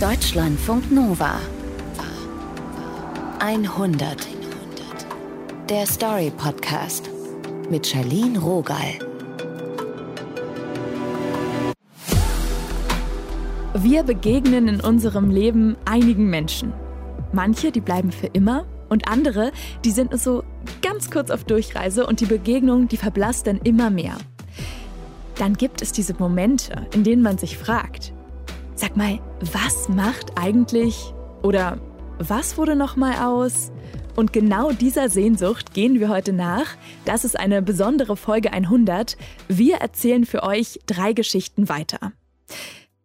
Deutschlandfunk Nova 100 Der Story Podcast mit Charlene Rogal. Wir begegnen in unserem Leben einigen Menschen. Manche, die bleiben für immer und andere, die sind nur so ganz kurz auf Durchreise und die Begegnung, die verblasst dann immer mehr. Dann gibt es diese Momente, in denen man sich fragt, sag mal, was macht eigentlich oder was wurde noch mal aus? Und genau dieser Sehnsucht gehen wir heute nach. Das ist eine besondere Folge 100. Wir erzählen für euch drei Geschichten weiter.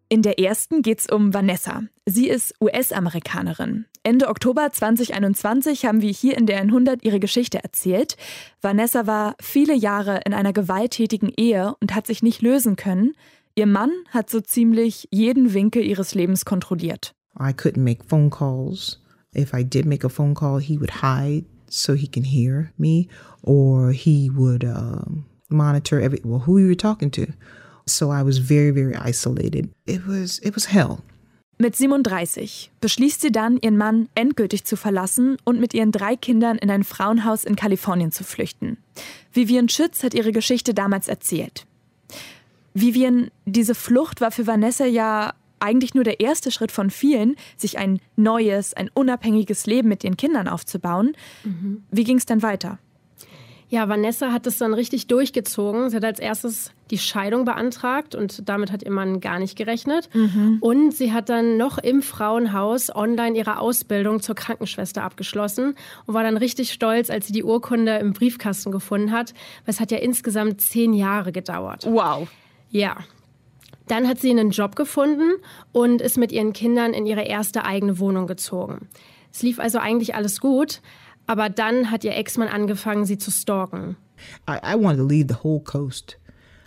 In der ersten geht es um Vanessa. Sie ist US-Amerikanerin. Ende Oktober 2021 haben wir hier in der 100 ihre Geschichte erzählt. Vanessa war viele Jahre in einer gewalttätigen Ehe und hat sich nicht lösen können. Ihr Mann hat so ziemlich jeden Winkel ihres Lebens kontrolliert. I couldn't make phone calls. If I did make a phone call, he would hide so he can hear me, or he would um, monitor every well who we were talking to. So I was very, very isolated. It was, it was hell. Mit 37 beschließt sie dann, ihren Mann endgültig zu verlassen und mit ihren drei Kindern in ein Frauenhaus in Kalifornien zu flüchten. Vivian Schütz hat ihre Geschichte damals erzählt. Vivian, diese Flucht war für Vanessa ja eigentlich nur der erste Schritt von vielen, sich ein neues, ein unabhängiges Leben mit ihren Kindern aufzubauen. Mhm. Wie ging es dann weiter? Ja, Vanessa hat es dann richtig durchgezogen. Sie hat als erstes die Scheidung beantragt und damit hat ihr Mann gar nicht gerechnet. Mhm. Und sie hat dann noch im Frauenhaus online ihre Ausbildung zur Krankenschwester abgeschlossen und war dann richtig stolz, als sie die Urkunde im Briefkasten gefunden hat. Es hat ja insgesamt zehn Jahre gedauert. Wow. Ja. Dann hat sie einen Job gefunden und ist mit ihren Kindern in ihre erste eigene Wohnung gezogen. Es lief also eigentlich alles gut. Aber dann hat ihr Ex-Mann angefangen, sie zu stalken. I, I wanted to leave the whole coast.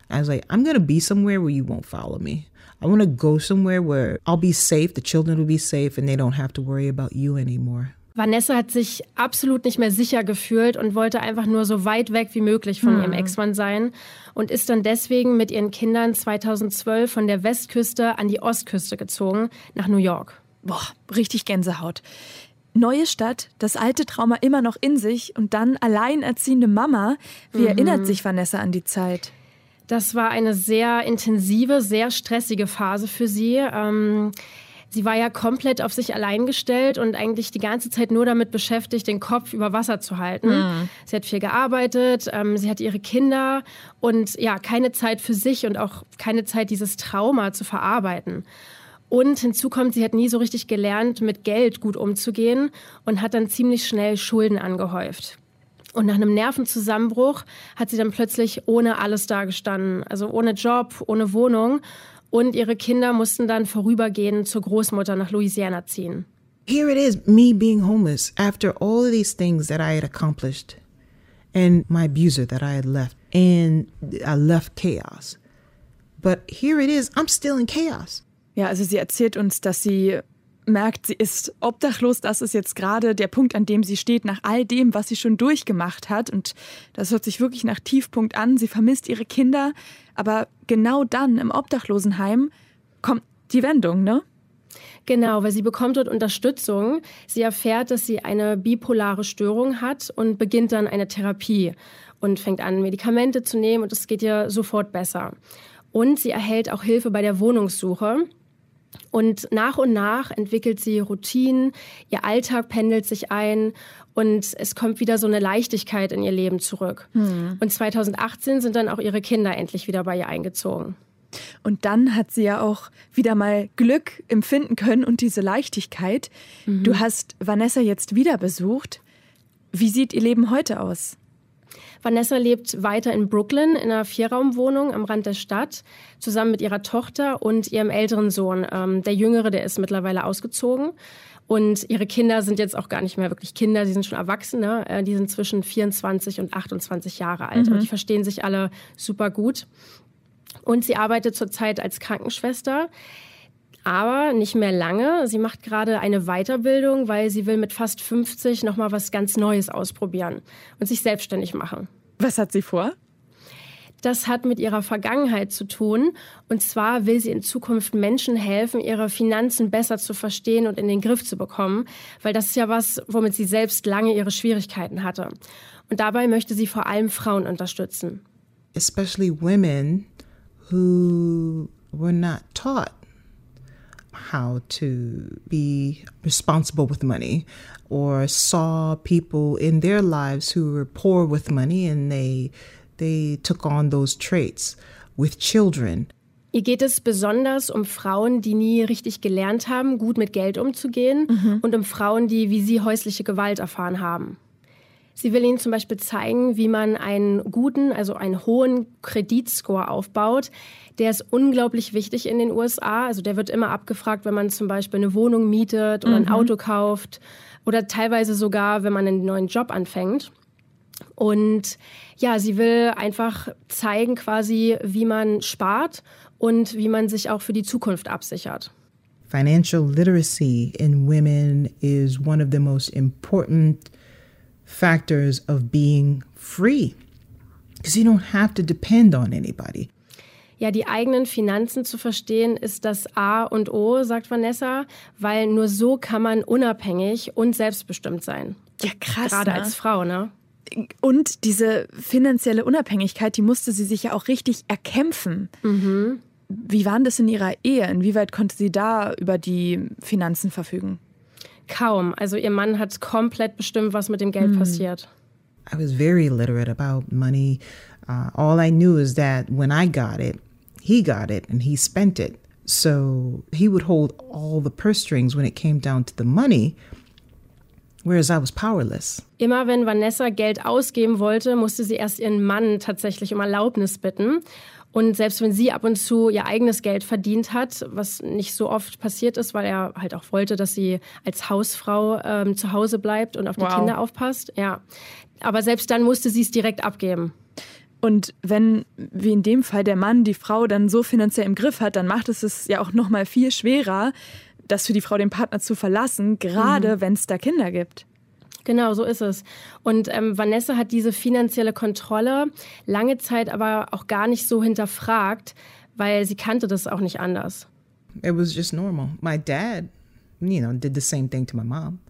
I was like, I'm gonna be somewhere where you won't follow me. I want to go somewhere where I'll be safe, the children will be safe, and they don't have to worry about you anymore. Vanessa hat sich absolut nicht mehr sicher gefühlt und wollte einfach nur so weit weg wie möglich von hm. ihrem Ex-Mann sein und ist dann deswegen mit ihren Kindern 2012 von der Westküste an die Ostküste gezogen, nach New York. Boah, richtig Gänsehaut. Neue Stadt, das alte Trauma immer noch in sich und dann alleinerziehende Mama. Wie mhm. erinnert sich Vanessa an die Zeit? Das war eine sehr intensive, sehr stressige Phase für sie. Ähm, sie war ja komplett auf sich allein gestellt und eigentlich die ganze Zeit nur damit beschäftigt, den Kopf über Wasser zu halten. Mhm. Sie hat viel gearbeitet, ähm, sie hat ihre Kinder und ja, keine Zeit für sich und auch keine Zeit, dieses Trauma zu verarbeiten. Und hinzu kommt, sie hat nie so richtig gelernt, mit Geld gut umzugehen und hat dann ziemlich schnell Schulden angehäuft. Und nach einem Nervenzusammenbruch hat sie dann plötzlich ohne alles dagestanden. Also ohne Job, ohne Wohnung. Und ihre Kinder mussten dann vorübergehend zur Großmutter nach Louisiana ziehen. Here it is, me being homeless after all of these things that I had accomplished and my abuser that I had left. And I left chaos. But here it is, I'm still in chaos. Ja, also sie erzählt uns, dass sie merkt, sie ist obdachlos. Das ist jetzt gerade der Punkt, an dem sie steht, nach all dem, was sie schon durchgemacht hat. Und das hört sich wirklich nach Tiefpunkt an. Sie vermisst ihre Kinder. Aber genau dann im Obdachlosenheim kommt die Wendung, ne? Genau, weil sie bekommt dort Unterstützung. Sie erfährt, dass sie eine bipolare Störung hat und beginnt dann eine Therapie und fängt an, Medikamente zu nehmen und es geht ihr sofort besser. Und sie erhält auch Hilfe bei der Wohnungssuche. Und nach und nach entwickelt sie Routinen, ihr Alltag pendelt sich ein und es kommt wieder so eine Leichtigkeit in ihr Leben zurück. Hm. Und 2018 sind dann auch ihre Kinder endlich wieder bei ihr eingezogen. Und dann hat sie ja auch wieder mal Glück empfinden können und diese Leichtigkeit. Mhm. Du hast Vanessa jetzt wieder besucht. Wie sieht ihr Leben heute aus? Vanessa lebt weiter in Brooklyn in einer Vierraumwohnung am Rand der Stadt, zusammen mit ihrer Tochter und ihrem älteren Sohn. Ähm, der Jüngere, der ist mittlerweile ausgezogen. Und ihre Kinder sind jetzt auch gar nicht mehr wirklich Kinder, die sind schon Erwachsene. Äh, die sind zwischen 24 und 28 Jahre alt. Mhm. Und die verstehen sich alle super gut. Und sie arbeitet zurzeit als Krankenschwester aber nicht mehr lange. Sie macht gerade eine Weiterbildung, weil sie will mit fast 50 noch mal was ganz Neues ausprobieren und sich selbstständig machen. Was hat sie vor? Das hat mit ihrer Vergangenheit zu tun. Und zwar will sie in Zukunft Menschen helfen, ihre Finanzen besser zu verstehen und in den Griff zu bekommen, weil das ist ja was, womit sie selbst lange ihre Schwierigkeiten hatte. Und dabei möchte sie vor allem Frauen unterstützen. Especially women who were not taught how to be responsible with money or saw people in their lives who were poor with money and they they took on those traits with children. Ihr geht es besonders um Frauen, die nie richtig gelernt haben, gut mit Geld umzugehen mhm. und um Frauen, die wie sie häusliche Gewalt erfahren haben. Sie will Ihnen zum Beispiel zeigen, wie man einen guten, also einen hohen Kreditscore aufbaut. Der ist unglaublich wichtig in den USA. Also der wird immer abgefragt, wenn man zum Beispiel eine Wohnung mietet oder mhm. ein Auto kauft oder teilweise sogar, wenn man einen neuen Job anfängt. Und ja, sie will einfach zeigen quasi, wie man spart und wie man sich auch für die Zukunft absichert. Financial literacy in women is one of the most important factors of being free because you don't have to depend on anybody. Ja, die eigenen Finanzen zu verstehen ist das A und O, sagt Vanessa, weil nur so kann man unabhängig und selbstbestimmt sein. Ja, krass. Gerade ne? als Frau, ne? Und diese finanzielle Unabhängigkeit, die musste sie sich ja auch richtig erkämpfen. Mhm. Wie war das in ihrer Ehe? Inwieweit konnte sie da über die Finanzen verfügen? Kaum. Also ihr Mann hat komplett bestimmt, was mit dem Geld mm. passiert. I was very illiterate about money. Uh, all I knew is that when I got it, he got it and he spent it. So he would hold all the purse strings when it came down to the money, whereas I was powerless. Immer wenn Vanessa Geld ausgeben wollte, musste sie erst ihren Mann tatsächlich um Erlaubnis bitten. Und selbst wenn sie ab und zu ihr eigenes Geld verdient hat, was nicht so oft passiert ist, weil er halt auch wollte, dass sie als Hausfrau ähm, zu Hause bleibt und auf die wow. Kinder aufpasst, ja. Aber selbst dann musste sie es direkt abgeben. Und wenn, wie in dem Fall, der Mann die Frau dann so finanziell im Griff hat, dann macht es es ja auch noch mal viel schwerer, das für die Frau den Partner zu verlassen, gerade mhm. wenn es da Kinder gibt. Genau, so ist es. Und ähm, Vanessa hat diese finanzielle Kontrolle lange Zeit aber auch gar nicht so hinterfragt, weil sie kannte das auch nicht anders. It was just normal. My dad, you know, did the same thing to my mom.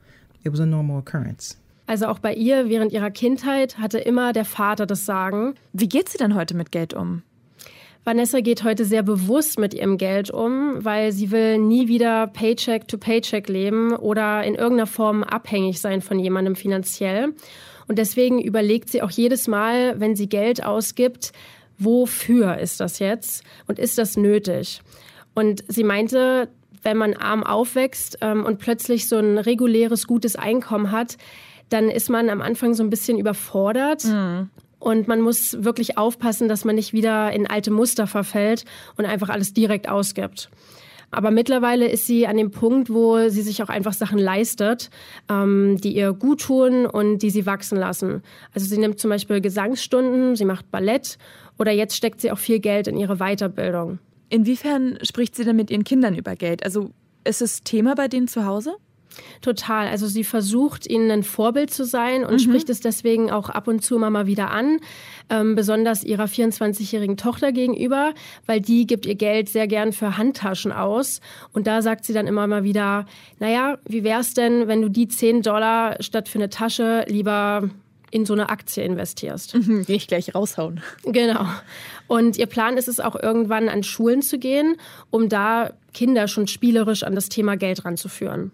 It was a normal occurrence. Also auch bei ihr während ihrer Kindheit hatte immer der Vater das Sagen. Wie geht sie denn heute mit Geld um? Vanessa geht heute sehr bewusst mit ihrem Geld um, weil sie will nie wieder Paycheck to Paycheck leben oder in irgendeiner Form abhängig sein von jemandem finanziell. Und deswegen überlegt sie auch jedes Mal, wenn sie Geld ausgibt, wofür ist das jetzt und ist das nötig? Und sie meinte, wenn man arm aufwächst ähm, und plötzlich so ein reguläres, gutes Einkommen hat, dann ist man am Anfang so ein bisschen überfordert. Mhm. Und man muss wirklich aufpassen, dass man nicht wieder in alte Muster verfällt und einfach alles direkt ausgibt. Aber mittlerweile ist sie an dem Punkt, wo sie sich auch einfach Sachen leistet, ähm, die ihr gut tun und die sie wachsen lassen. Also sie nimmt zum Beispiel Gesangsstunden, sie macht Ballett oder jetzt steckt sie auch viel Geld in ihre Weiterbildung. Inwiefern spricht sie denn mit ihren Kindern über Geld? Also ist es Thema bei denen zu Hause? Total. Also sie versucht, ihnen ein Vorbild zu sein und mhm. spricht es deswegen auch ab und zu immer mal wieder an, ähm, besonders ihrer 24-jährigen Tochter gegenüber, weil die gibt ihr Geld sehr gern für Handtaschen aus. Und da sagt sie dann immer mal wieder, naja, wie wär's denn, wenn du die 10 Dollar statt für eine Tasche lieber in so eine Aktie investierst. Mhm, nicht gleich raushauen. Genau. Und ihr Plan ist es auch irgendwann an Schulen zu gehen, um da Kinder schon spielerisch an das Thema Geld ranzuführen.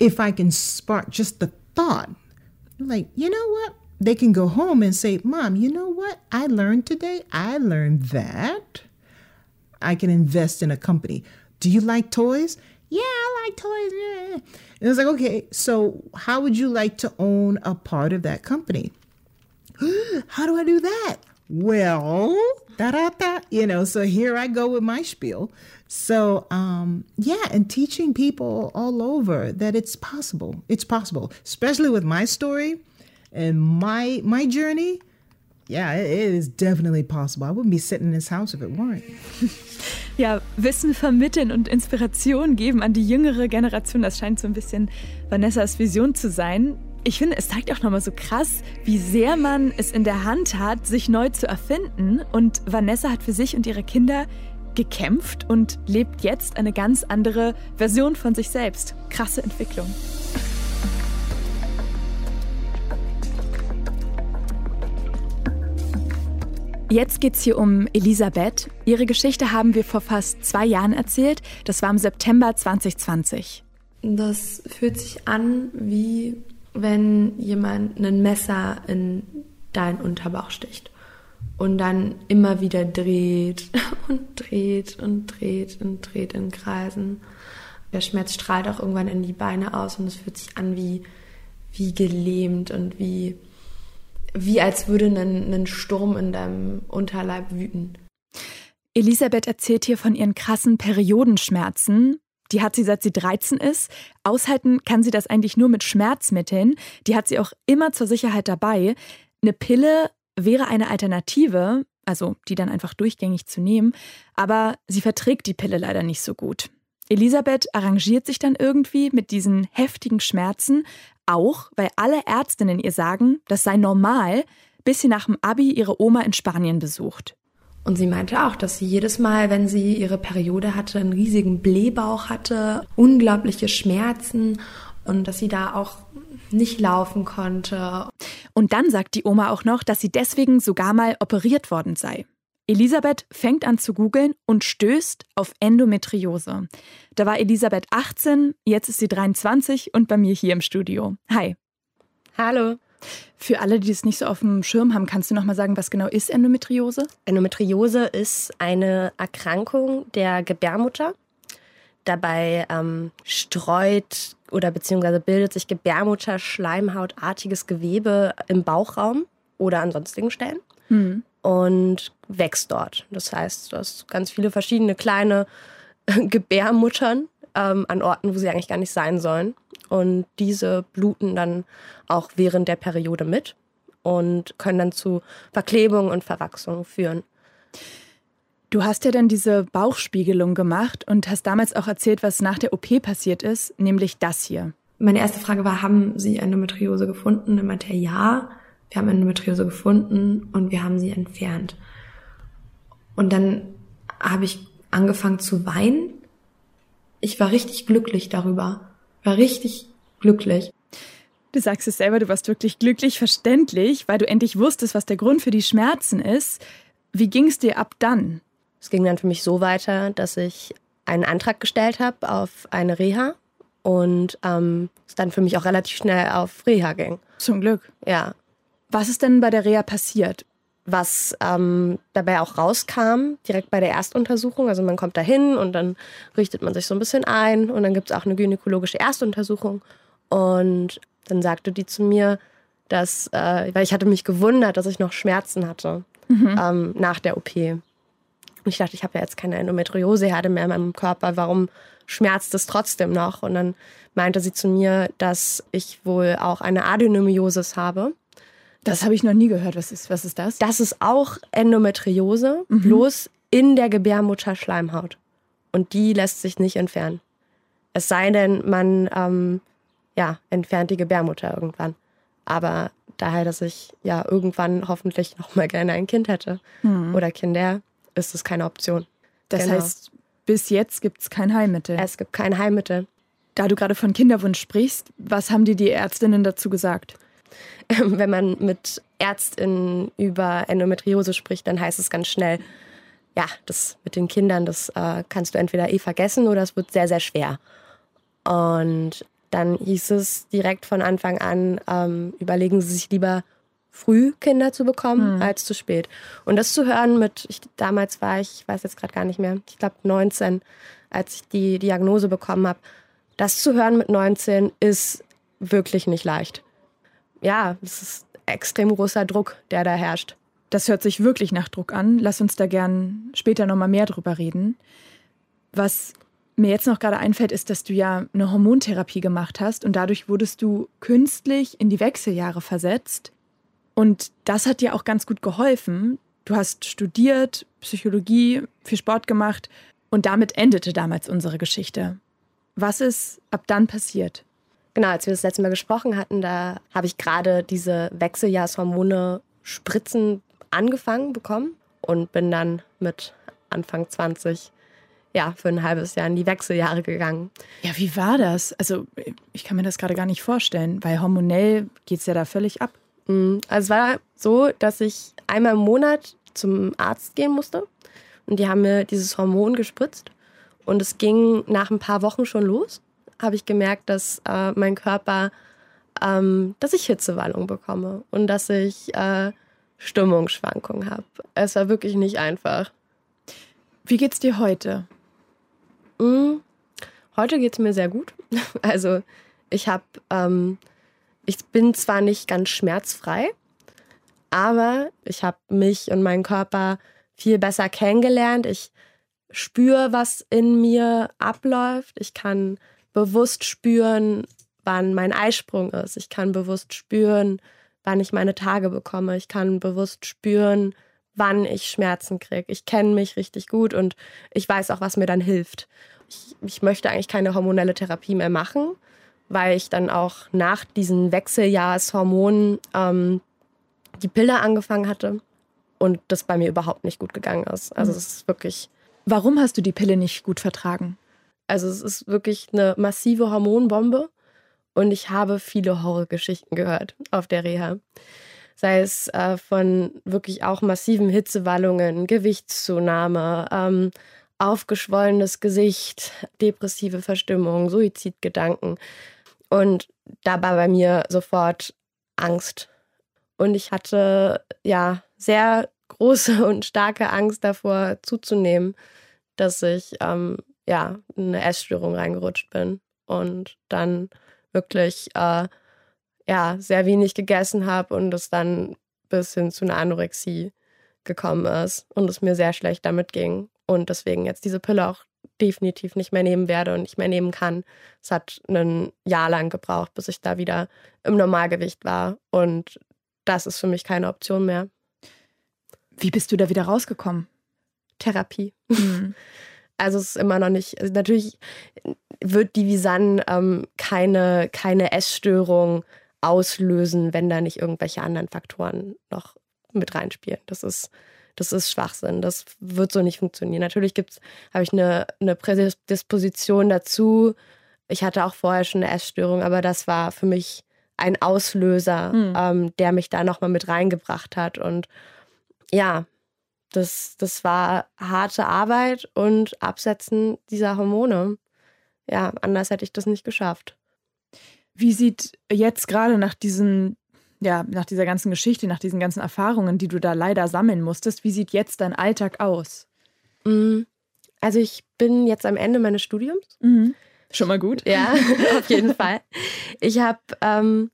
If I can spark just the thought, like, you know what? They can go home and say, Mom, you know what? I learned today. I learned that I can invest in a company. Do you like toys? Yeah, I like toys. Yeah. And it's like, okay, so how would you like to own a part of that company? how do I do that? Well, da da da, you know, so here I go with my spiel. So, um, yeah, and teaching people all over that it's possible. It's possible, especially with my story and my my journey. Yeah, it is definitely possible. I wouldn't be sitting in this house if it weren't. Ja, Wissen vermitteln und Inspiration geben an die jüngere Generation, das scheint so ein bisschen Vanessas Vision zu sein. Ich finde, es zeigt auch nochmal so krass, wie sehr man es in der Hand hat, sich neu zu erfinden. Und Vanessa hat für sich und ihre Kinder gekämpft und lebt jetzt eine ganz andere Version von sich selbst. Krasse Entwicklung. Jetzt geht es hier um Elisabeth. Ihre Geschichte haben wir vor fast zwei Jahren erzählt. Das war im September 2020. Das fühlt sich an, wie wenn jemand ein Messer in deinen Unterbauch sticht und dann immer wieder dreht und dreht und dreht und dreht in Kreisen. Der Schmerz strahlt auch irgendwann in die Beine aus und es fühlt sich an wie, wie gelähmt und wie, wie als würde ein, ein Sturm in deinem Unterleib wüten. Elisabeth erzählt hier von ihren krassen Periodenschmerzen. Die hat sie seit sie 13 ist. Aushalten kann sie das eigentlich nur mit Schmerzmitteln. Die hat sie auch immer zur Sicherheit dabei. Eine Pille wäre eine Alternative, also die dann einfach durchgängig zu nehmen, aber sie verträgt die Pille leider nicht so gut. Elisabeth arrangiert sich dann irgendwie mit diesen heftigen Schmerzen, auch weil alle Ärztinnen ihr sagen, das sei normal, bis sie nach dem Abi ihre Oma in Spanien besucht. Und sie meinte auch, dass sie jedes Mal, wenn sie ihre Periode hatte, einen riesigen Blähbauch hatte, unglaubliche Schmerzen und dass sie da auch nicht laufen konnte. Und dann sagt die Oma auch noch, dass sie deswegen sogar mal operiert worden sei. Elisabeth fängt an zu googeln und stößt auf Endometriose. Da war Elisabeth 18, jetzt ist sie 23 und bei mir hier im Studio. Hi. Hallo. Für alle, die es nicht so auf dem Schirm haben, kannst du noch mal sagen, was genau ist Endometriose? Endometriose ist eine Erkrankung der Gebärmutter. Dabei ähm, streut oder beziehungsweise bildet sich Gebärmutter-Schleimhautartiges Gewebe im Bauchraum oder an sonstigen Stellen mhm. und wächst dort. Das heißt, du hast ganz viele verschiedene kleine Gebärmuttern ähm, an Orten, wo sie eigentlich gar nicht sein sollen. Und diese bluten dann auch während der Periode mit und können dann zu Verklebungen und Verwachsungen führen. Du hast ja dann diese Bauchspiegelung gemacht und hast damals auch erzählt, was nach der OP passiert ist, nämlich das hier. Meine erste Frage war, haben Sie Endometriose gefunden? Er meinte ja, wir haben Endometriose gefunden und wir haben sie entfernt. Und dann habe ich angefangen zu weinen. Ich war richtig glücklich darüber. War richtig glücklich. Du sagst es selber, du warst wirklich glücklich, verständlich, weil du endlich wusstest, was der Grund für die Schmerzen ist. Wie ging es dir ab dann? Es ging dann für mich so weiter, dass ich einen Antrag gestellt habe auf eine Reha und ähm, es dann für mich auch relativ schnell auf Reha ging. Zum Glück. Ja. Was ist denn bei der Reha passiert? Was ähm, dabei auch rauskam, direkt bei der Erstuntersuchung, also man kommt da hin und dann richtet man sich so ein bisschen ein und dann gibt es auch eine gynäkologische Erstuntersuchung und dann sagte die zu mir, dass, äh, weil ich hatte mich gewundert, dass ich noch Schmerzen hatte mhm. ähm, nach der OP. Und ich dachte, ich habe ja jetzt keine Endometrioseherde mehr in meinem Körper. Warum schmerzt es trotzdem noch? Und dann meinte sie zu mir, dass ich wohl auch eine Adenomyosis habe. Das, habe ich noch nie gehört. Was ist, was ist das? Das ist auch Endometriose, mhm. bloß in der Gebärmutterschleimhaut. Und die lässt sich nicht entfernen. Es sei denn, man ähm, ja, entfernt die Gebärmutter irgendwann. Aber daher, dass ich ja irgendwann hoffentlich noch mal gerne ein Kind hätte mhm. oder Kinder, ist es keine Option. Das genau. heißt, bis jetzt gibt es kein Heilmittel. Es gibt kein Heilmittel. Da du gerade von Kinderwunsch sprichst, was haben dir die Ärztinnen dazu gesagt? Wenn man mit Ärztinnen über Endometriose spricht, dann heißt es ganz schnell, ja, das mit den Kindern, das äh, kannst du entweder eh vergessen oder es wird sehr, sehr schwer. Und dann hieß es direkt von Anfang an, ähm, überlegen Sie sich lieber früh Kinder zu bekommen mhm. als zu spät. Und das zu hören mit, ich, damals war ich, ich weiß jetzt gerade gar nicht mehr, ich glaube 19, als ich die Diagnose bekommen habe, das zu hören mit 19 ist wirklich nicht leicht. Ja, es ist extrem großer Druck, der da herrscht. Das hört sich wirklich nach Druck an. Lass uns da gern später nochmal mehr drüber reden. Was mir jetzt noch gerade einfällt, ist, dass du ja eine Hormontherapie gemacht hast und dadurch wurdest du künstlich in die Wechseljahre versetzt. Und das hat dir auch ganz gut geholfen. Du hast studiert, Psychologie, viel Sport gemacht und damit endete damals unsere Geschichte. Was ist ab dann passiert? Genau, als wir das letzte Mal gesprochen hatten, da habe ich gerade diese Wechseljahrshormone Spritzen angefangen bekommen und bin dann mit Anfang 20 ja, für ein halbes Jahr in die Wechseljahre gegangen. Ja, wie war das? Also, ich kann mir das gerade gar nicht vorstellen, weil hormonell geht es ja da völlig ab. Mhm. Also, es war so, dass ich einmal im Monat zum Arzt gehen musste und die haben mir dieses Hormon gespritzt und es ging nach ein paar Wochen schon los. Habe ich gemerkt, dass äh, mein Körper, ähm, dass ich Hitzewallung bekomme und dass ich äh, Stimmungsschwankungen habe. Es war wirklich nicht einfach. Wie geht's dir heute? Mhm. Heute geht es mir sehr gut. Also ich habe, ähm, ich bin zwar nicht ganz schmerzfrei, aber ich habe mich und meinen Körper viel besser kennengelernt. Ich spüre, was in mir abläuft. Ich kann bewusst spüren, wann mein Eisprung ist. Ich kann bewusst spüren, wann ich meine Tage bekomme. Ich kann bewusst spüren, wann ich Schmerzen kriege. Ich kenne mich richtig gut und ich weiß auch, was mir dann hilft. Ich, ich möchte eigentlich keine hormonelle Therapie mehr machen, weil ich dann auch nach diesen Wechseljahrshormonen ähm, die Pille angefangen hatte und das bei mir überhaupt nicht gut gegangen ist. Also mhm. es ist wirklich. Warum hast du die Pille nicht gut vertragen? Also es ist wirklich eine massive Hormonbombe und ich habe viele Horrorgeschichten gehört auf der Reha. Sei es äh, von wirklich auch massiven Hitzewallungen, Gewichtszunahme, ähm, aufgeschwollenes Gesicht, depressive Verstimmung, Suizidgedanken. Und da war bei mir sofort Angst. Und ich hatte ja sehr große und starke Angst davor zuzunehmen, dass ich ähm, ja in eine Essstörung reingerutscht bin und dann wirklich äh, ja sehr wenig gegessen habe und es dann bis hin zu einer Anorexie gekommen ist und es mir sehr schlecht damit ging und deswegen jetzt diese Pille auch definitiv nicht mehr nehmen werde und nicht mehr nehmen kann. Es hat ein Jahr lang gebraucht, bis ich da wieder im Normalgewicht war und das ist für mich keine Option mehr. Wie bist du da wieder rausgekommen? Therapie. Mhm. Also es ist immer noch nicht, also natürlich wird die Visan ähm, keine, keine Essstörung auslösen, wenn da nicht irgendwelche anderen Faktoren noch mit reinspielen. Das ist, das ist Schwachsinn. Das wird so nicht funktionieren. Natürlich habe ich eine, eine Prädisposition dazu. Ich hatte auch vorher schon eine Essstörung, aber das war für mich ein Auslöser, mhm. ähm, der mich da nochmal mit reingebracht hat. Und ja, das, das war harte Arbeit und Absetzen dieser Hormone. Ja, anders hätte ich das nicht geschafft. Wie sieht jetzt gerade nach diesen, ja, nach dieser ganzen Geschichte, nach diesen ganzen Erfahrungen, die du da leider sammeln musstest, wie sieht jetzt dein Alltag aus? Mm, also ich bin jetzt am Ende meines Studiums. Mhm. Schon mal gut. Ja, auf jeden Fall. Ich habe ähm,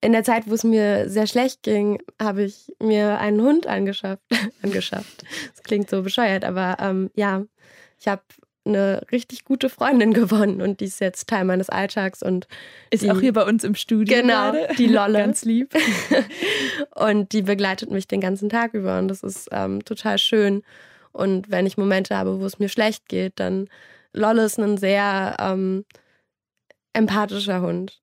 in der Zeit, wo es mir sehr schlecht ging, habe ich mir einen Hund angeschafft. angeschafft. Das klingt so bescheuert, aber ähm, ja, ich habe eine richtig gute Freundin gewonnen und die ist jetzt Teil meines Alltags und ist die, auch hier bei uns im Studio. Genau, gerade. die Lolle. Ganz lieb. und die begleitet mich den ganzen Tag über und das ist ähm, total schön. Und wenn ich Momente habe, wo es mir schlecht geht, dann Lolle ist ein sehr ähm, empathischer Hund.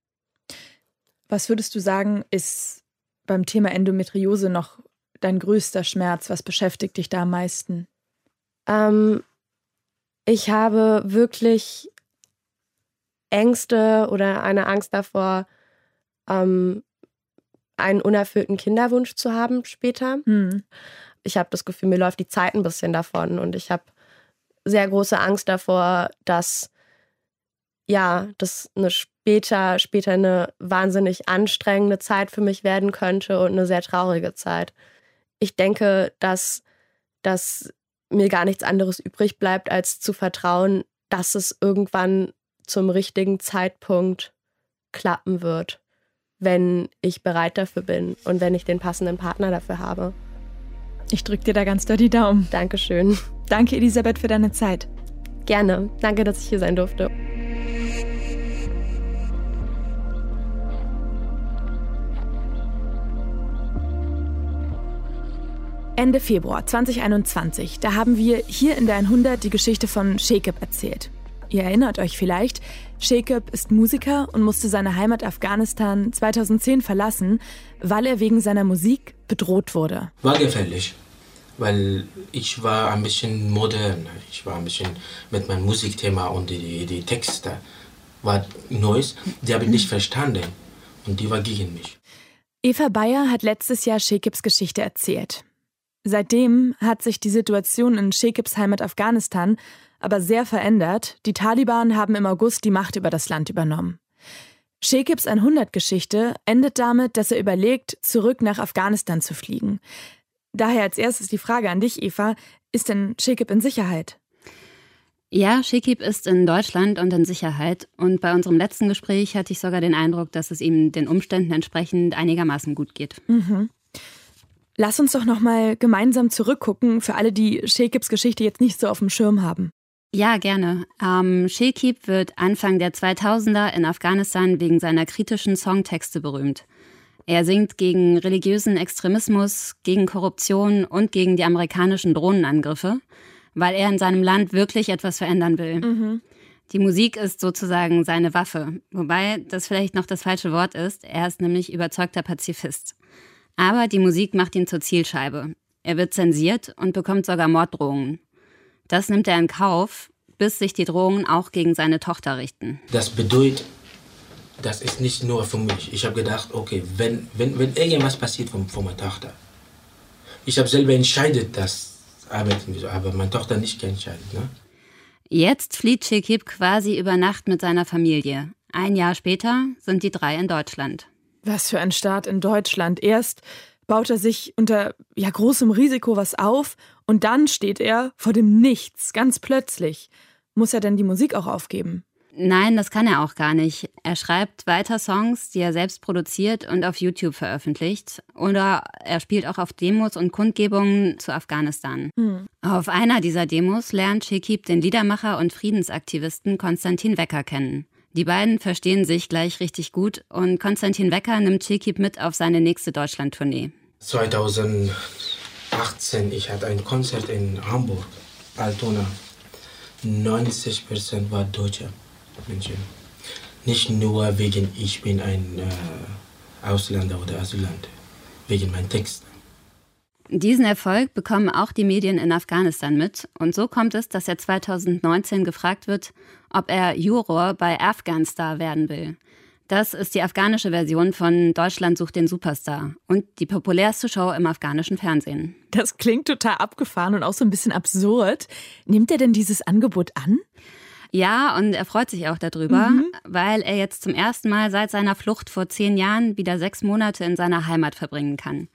Was würdest du sagen, ist beim Thema Endometriose noch dein größter Schmerz? Was beschäftigt dich da am meisten? Ähm, ich habe wirklich Ängste oder eine Angst davor, ähm, einen unerfüllten Kinderwunsch zu haben später. Hm. Ich habe das Gefühl, mir läuft die Zeit ein bisschen davon und ich habe sehr große Angst davor, dass ja, das eine später, später eine wahnsinnig anstrengende Zeit für mich werden könnte und eine sehr traurige Zeit. Ich denke, dass, dass mir gar nichts anderes übrig bleibt, als zu vertrauen, dass es irgendwann zum richtigen Zeitpunkt klappen wird, wenn ich bereit dafür bin und wenn ich den passenden Partner dafür habe. Ich drücke dir da ganz doll die Daumen. Dankeschön. Danke, Elisabeth, für deine Zeit. Gerne. Danke, dass ich hier sein durfte. Ende Februar 2021, da haben wir hier in der 100 die Geschichte von Shakeb erzählt. Ihr erinnert euch vielleicht, Shekeb ist Musiker und musste seine Heimat Afghanistan 2010 verlassen, weil er wegen seiner Musik bedroht wurde. War gefährlich, weil ich war ein bisschen modern. Ich war ein bisschen mit meinem Musikthema und die, die Texte war Neues, die habe ich nicht verstanden und die war gegen mich. Eva Bayer hat letztes Jahr Shekebs Geschichte erzählt. Seitdem hat sich die Situation in Shekebs Heimat Afghanistan aber sehr verändert. Die Taliban haben im August die Macht über das Land übernommen. Shekebs 100-Geschichte endet damit, dass er überlegt, zurück nach Afghanistan zu fliegen. Daher als erstes die Frage an dich, Eva: Ist denn Shekeb in Sicherheit? Ja, Shekib ist in Deutschland und in Sicherheit. Und bei unserem letzten Gespräch hatte ich sogar den Eindruck, dass es ihm den Umständen entsprechend einigermaßen gut geht. Mhm. Lass uns doch noch mal gemeinsam zurückgucken für alle, die Shekibs Geschichte jetzt nicht so auf dem Schirm haben. Ja, gerne. Ähm, Shekib wird Anfang der 2000er in Afghanistan wegen seiner kritischen Songtexte berühmt. Er singt gegen religiösen Extremismus, gegen Korruption und gegen die amerikanischen Drohnenangriffe weil er in seinem Land wirklich etwas verändern will. Mhm. Die Musik ist sozusagen seine Waffe, wobei das vielleicht noch das falsche Wort ist. Er ist nämlich überzeugter Pazifist. Aber die Musik macht ihn zur Zielscheibe. Er wird zensiert und bekommt sogar Morddrohungen. Das nimmt er in Kauf, bis sich die Drohungen auch gegen seine Tochter richten. Das bedeutet, das ist nicht nur für mich. Ich habe gedacht, okay, wenn, wenn, wenn irgendwas passiert von, von meiner Tochter, ich habe selber entscheidet, dass arbeiten wir so, aber meine Tochter nicht entscheidet. Ne? Jetzt flieht Shekib quasi über Nacht mit seiner Familie. Ein Jahr später sind die drei in Deutschland. Was für ein Start in Deutschland. Erst baut er sich unter ja, großem Risiko was auf und dann steht er vor dem Nichts, ganz plötzlich. Muss er denn die Musik auch aufgeben? Nein, das kann er auch gar nicht. Er schreibt weiter Songs, die er selbst produziert und auf YouTube veröffentlicht. Oder er spielt auch auf Demos und Kundgebungen zu Afghanistan. Mhm. Auf einer dieser Demos lernt Shekib den Liedermacher und Friedensaktivisten Konstantin Wecker kennen. Die beiden verstehen sich gleich richtig gut und Konstantin Wecker nimmt Shekib mit auf seine nächste Deutschland-Tournee. 2018, ich hatte ein Konzert in Hamburg, Altona. 90% war Deutsche. Menschen. Nicht nur wegen ich bin ein äh, Ausländer oder Asylant, wegen meinem Text. Diesen Erfolg bekommen auch die Medien in Afghanistan mit. Und so kommt es, dass er 2019 gefragt wird, ob er Juror bei Afghanstar werden will. Das ist die afghanische Version von Deutschland sucht den Superstar und die populärste Show im afghanischen Fernsehen. Das klingt total abgefahren und auch so ein bisschen absurd. Nimmt er denn dieses Angebot an? Ja, und er freut sich auch darüber, mhm. weil er jetzt zum ersten Mal seit seiner Flucht vor zehn Jahren wieder sechs Monate in seiner Heimat verbringen kann.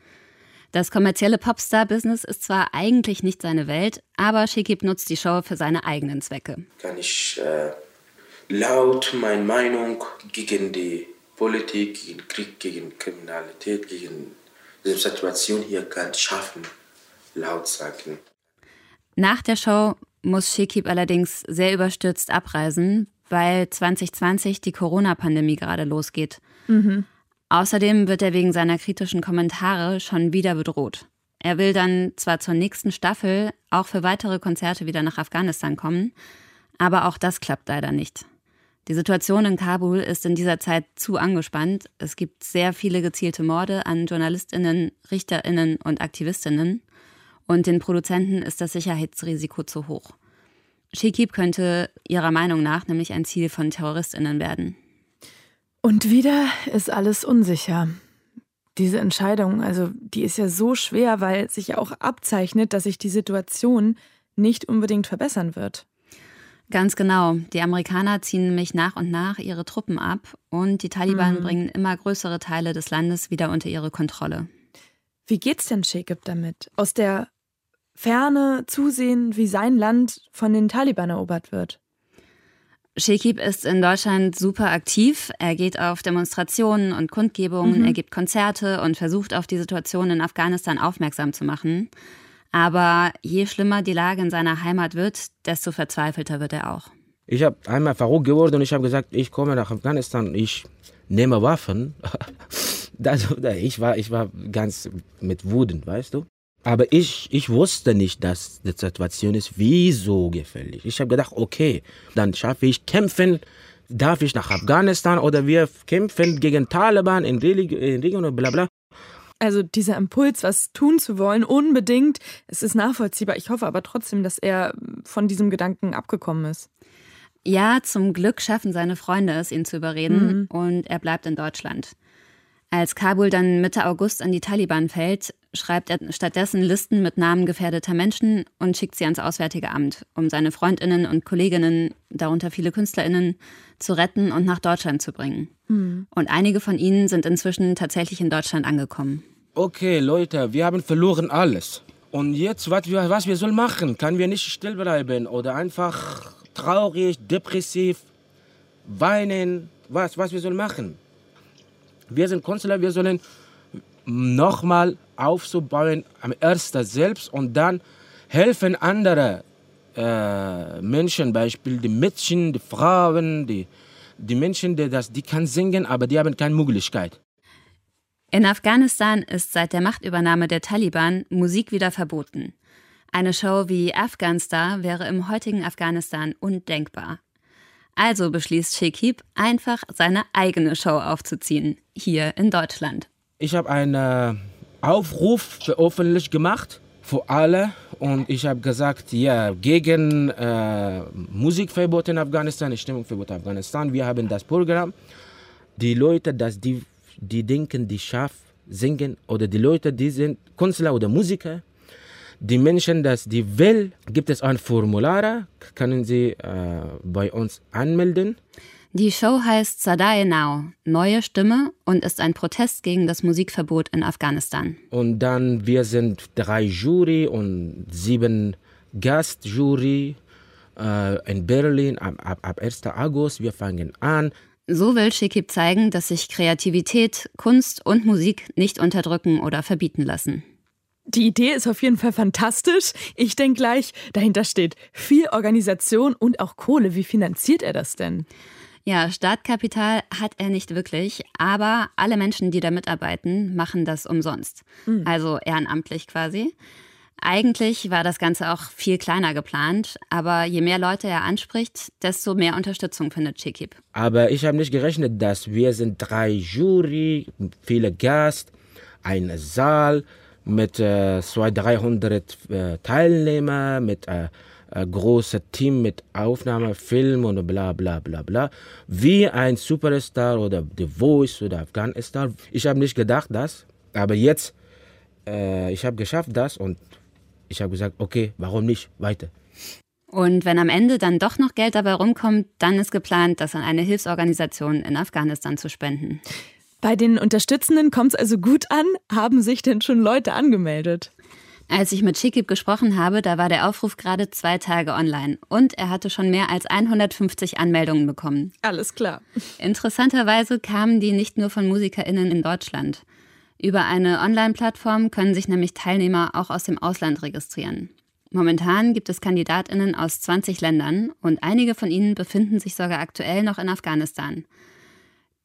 Das kommerzielle Popstar-Business ist zwar eigentlich nicht seine Welt, aber Shekib nutzt die Show für seine eigenen Zwecke. Kann ich äh, laut meine Meinung gegen die Politik, gegen Krieg, gegen Kriminalität, gegen die Situation hier kann schaffen, laut sagen. Nach der Show muss Shekib allerdings sehr überstürzt abreisen, weil 2020 die Corona-Pandemie gerade losgeht. Mhm. Außerdem wird er wegen seiner kritischen Kommentare schon wieder bedroht. Er will dann zwar zur nächsten Staffel auch für weitere Konzerte wieder nach Afghanistan kommen, aber auch das klappt leider nicht. Die Situation in Kabul ist in dieser Zeit zu angespannt. Es gibt sehr viele gezielte Morde an Journalistinnen, Richterinnen und Aktivistinnen und den Produzenten ist das Sicherheitsrisiko zu hoch. Shekib könnte ihrer Meinung nach nämlich ein Ziel von Terroristinnen werden. Und wieder ist alles unsicher. Diese Entscheidung, also die ist ja so schwer, weil sich ja auch abzeichnet, dass sich die Situation nicht unbedingt verbessern wird. Ganz genau. Die Amerikaner ziehen nämlich nach und nach ihre Truppen ab und die Taliban mhm. bringen immer größere Teile des Landes wieder unter ihre Kontrolle. Wie geht's denn Shekib damit? Aus der Ferne zusehen, wie sein Land von den Taliban erobert wird. Shekib ist in Deutschland super aktiv. Er geht auf Demonstrationen und Kundgebungen, mhm. er gibt Konzerte und versucht auf die Situation in Afghanistan aufmerksam zu machen. Aber je schlimmer die Lage in seiner Heimat wird, desto verzweifelter wird er auch. Ich habe einmal verrückt geworden und ich habe gesagt, ich komme nach Afghanistan, ich nehme Waffen. Das, ich, war, ich war ganz mit Wuden, weißt du? Aber ich, ich wusste nicht, dass die Situation ist wie so gefährlich. Ich habe gedacht, okay, dann schaffe ich kämpfen, darf ich nach Afghanistan oder wir kämpfen gegen Taliban in Region und bla bla. Also dieser Impuls, was tun zu wollen, unbedingt, es ist nachvollziehbar. Ich hoffe aber trotzdem, dass er von diesem Gedanken abgekommen ist. Ja, zum Glück schaffen seine Freunde es, ihn zu überreden mhm. und er bleibt in Deutschland. Als Kabul dann Mitte August an die Taliban fällt, schreibt er stattdessen Listen mit Namen gefährdeter Menschen und schickt sie ans Auswärtige Amt, um seine Freundinnen und Kolleginnen, darunter viele Künstlerinnen, zu retten und nach Deutschland zu bringen. Mhm. Und einige von ihnen sind inzwischen tatsächlich in Deutschland angekommen. Okay, Leute, wir haben verloren alles. Und jetzt, was wir, was wir sollen machen? Kann wir nicht still bleiben oder einfach traurig, depressiv, weinen? Was, was wir sollen machen? Wir sind Künstler, wir sollen nochmal aufzubauen am ersten selbst und dann helfen andere äh, Menschen, Beispiel die Mädchen, die Frauen, die, die Menschen, die, das, die kann singen, aber die haben keine Möglichkeit. In Afghanistan ist seit der Machtübernahme der Taliban Musik wieder verboten. Eine Show wie Afghanstar wäre im heutigen Afghanistan undenkbar. Also beschließt Shekib, einfach seine eigene Show aufzuziehen, hier in Deutschland. Ich habe einen Aufruf veröffentlicht gemacht für alle und ich habe gesagt, ja, gegen äh, Musikverbot in Afghanistan, Stimmungsverbot in Afghanistan. Wir haben das Programm. Die Leute, dass die, die denken, die scharf singen oder die Leute, die sind Künstler oder Musiker, die Menschen, dass die will, gibt es ein Formular, können Sie äh, bei uns anmelden. Die Show heißt Sadae Now, neue Stimme und ist ein Protest gegen das Musikverbot in Afghanistan. Und dann, wir sind drei Jury und sieben Gastjury äh, in Berlin ab, ab, ab 1. August. Wir fangen an. So will Shekib zeigen, dass sich Kreativität, Kunst und Musik nicht unterdrücken oder verbieten lassen. Die Idee ist auf jeden Fall fantastisch. Ich denke gleich, dahinter steht viel Organisation und auch Kohle. Wie finanziert er das denn? Ja, Startkapital hat er nicht wirklich, aber alle Menschen, die da mitarbeiten, machen das umsonst. Mhm. Also ehrenamtlich quasi. Eigentlich war das Ganze auch viel kleiner geplant, aber je mehr Leute er anspricht, desto mehr Unterstützung findet Chikip. Aber ich habe nicht gerechnet, dass wir sind drei Jury, viele Gast, ein Saal, mit äh, 200, 300 äh, Teilnehmern, mit äh, äh, Team mit Aufnahme, Film und bla bla bla bla. Wie ein Superstar oder The Voice oder Afghanistan. Ich habe nicht gedacht das, aber jetzt, äh, ich habe geschafft das und ich habe gesagt, okay, warum nicht, weiter. Und wenn am Ende dann doch noch Geld dabei rumkommt, dann ist geplant, das an eine Hilfsorganisation in Afghanistan zu spenden. Bei den Unterstützenden kommt es also gut an. Haben sich denn schon Leute angemeldet? Als ich mit Shikib gesprochen habe, da war der Aufruf gerade zwei Tage online und er hatte schon mehr als 150 Anmeldungen bekommen. Alles klar. Interessanterweise kamen die nicht nur von MusikerInnen in Deutschland. Über eine Online-Plattform können sich nämlich Teilnehmer auch aus dem Ausland registrieren. Momentan gibt es KandidatInnen aus 20 Ländern und einige von ihnen befinden sich sogar aktuell noch in Afghanistan.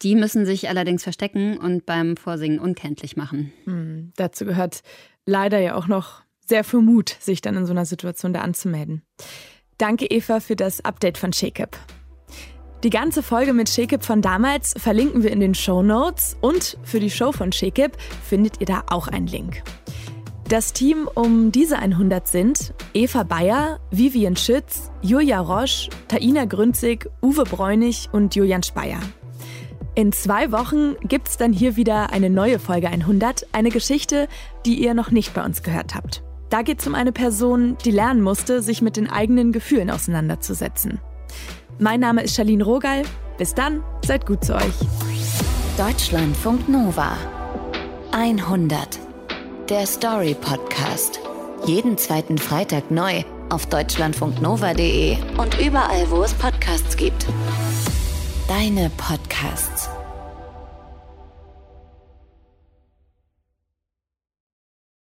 Die müssen sich allerdings verstecken und beim Vorsingen unkenntlich machen. Hm, dazu gehört leider ja auch noch sehr viel Mut, sich dann in so einer Situation da anzumelden. Danke, Eva, für das Update von Shakeb. Die ganze Folge mit Shakeb von damals verlinken wir in den Show Notes und für die Show von Shakeb findet ihr da auch einen Link. Das Team um diese 100 sind Eva Bayer, Vivian Schütz, Julia Roche, Taina Grünzig, Uwe Bräunig und Julian Speyer. In zwei Wochen gibt es dann hier wieder eine neue Folge 100, eine Geschichte, die ihr noch nicht bei uns gehört habt. Da geht es um eine Person, die lernen musste, sich mit den eigenen Gefühlen auseinanderzusetzen. Mein Name ist Charlene Rogal. Bis dann, seid gut zu euch. Deutschlandfunk Nova 100. Der Story Podcast. Jeden zweiten Freitag neu auf deutschlandfunknova.de und überall, wo es Podcasts gibt. Deine Podcasts.